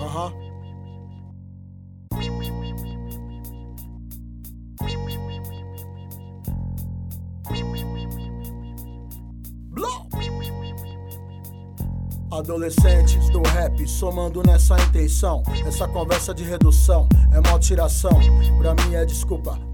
Aham. Adolescentes do rap somando nessa intenção. Essa conversa de redução é mal tiração. Pra mim é desculpa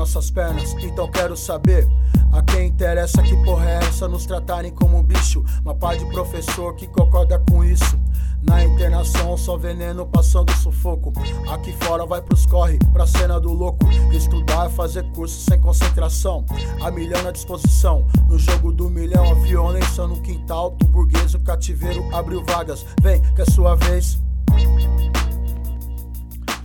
nossas pernas. Então quero saber a quem interessa que porra é essa nos tratarem como bicho. Uma pá de professor que concorda com isso. Na internação, só veneno passando sufoco. Aqui fora vai pros corre, pra cena do louco. Estudar fazer curso sem concentração. A milhão na disposição. No jogo do milhão, a violência no quintal do burguês. O cativeiro abriu vagas. Vem, que é sua vez.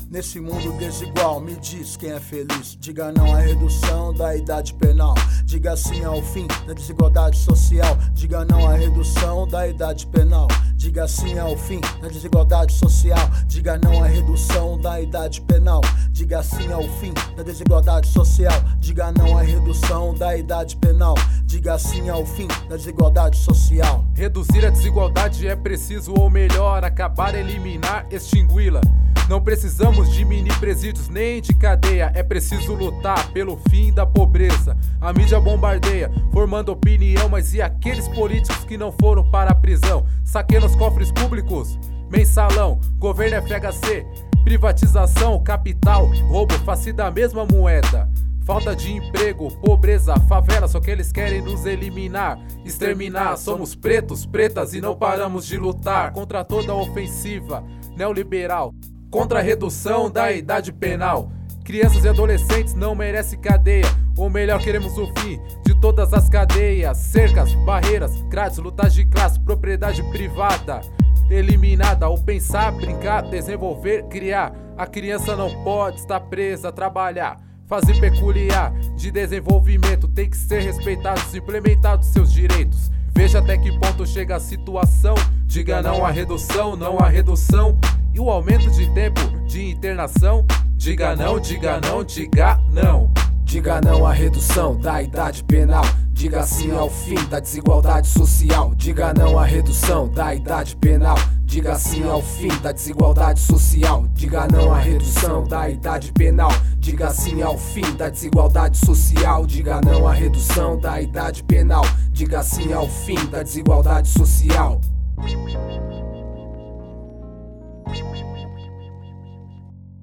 Nesse mundo desigual, me diz quem é feliz. Diga não à redução da idade penal. Diga sim ao fim da desigualdade social. Diga não à redução da idade penal. Diga sim ao fim da desigualdade social. Diga não à redução da idade penal. Diga sim ao fim da desigualdade social. Diga não à redução da idade penal. Diga sim ao fim da desigualdade social. Reduzir a desigualdade é preciso, ou melhor, acabar, eliminar, extingui-la. Não precisamos de mini presídios nem de cadeia, é preciso lutar pelo fim da pobreza. A mídia bombardeia, formando opinião, mas e aqueles políticos que não foram para a prisão? Saqueiam os cofres públicos, mensalão, governo FHC, privatização, capital, roubo, face da mesma moeda. Falta de emprego, pobreza, favela, só que eles querem nos eliminar, exterminar. Somos pretos, pretas e não paramos de lutar contra toda ofensiva neoliberal contra a redução da idade penal. Crianças e adolescentes não merecem cadeia, ou melhor, queremos o fim de todas as cadeias, cercas, barreiras, grades, lutas de classe, propriedade privada eliminada. Ou pensar, brincar, desenvolver, criar. A criança não pode estar presa trabalhar. Fazer peculiar de desenvolvimento tem que ser respeitados, implementados seus direitos. Veja até que ponto chega a situação. Diga não à redução, não à redução. E o aumento de tempo de internação? Diga não, diga não, diga não. Diga não à redução da idade penal. Diga sim ao fim da desigualdade social. Diga não à redução da idade penal. Diga sim ao fim da desigualdade social. Diga não à redução da idade penal. Diga sim ao fim da desigualdade social. Diga não à redução da idade penal. Diga sim ao fim da desigualdade social.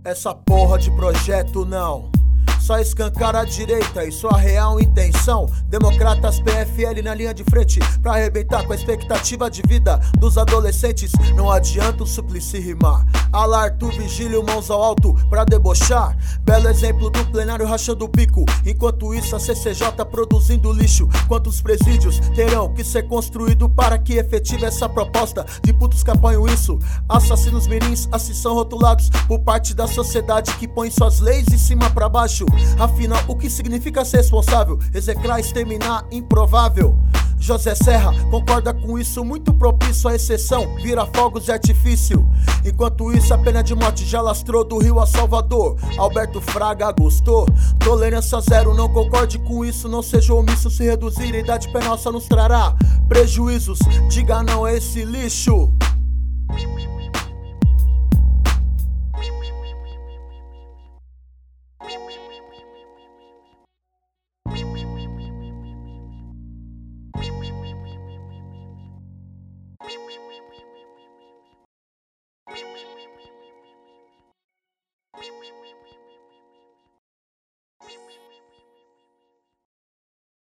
Essa porra de projeto não. Só escancar a direita e sua real intenção. Democratas PFL na linha de frente pra arrebentar com a expectativa de vida dos adolescentes. Não adianta o suplici rimar. Alarto, vigílio, mãos ao alto pra debochar. Belo exemplo do plenário rachando o bico. Enquanto isso, a CCJ produzindo lixo. Quantos presídios terão que ser construídos para que efetive essa proposta de putos que apoiam isso? Assassinos mirins assim são rotulados por parte da sociedade que põe suas leis em cima pra baixo. Afinal, o que significa ser responsável? Execrar, exterminar, improvável. José Serra concorda com isso, muito propício à exceção, vira fogos de artifício. Enquanto isso, a pena de morte já lastrou do Rio a Salvador. Alberto Fraga gostou. Tolerância zero, não concorde com isso, não seja omisso. Se reduzir a idade penal só nos trará prejuízos. Diga não a esse lixo.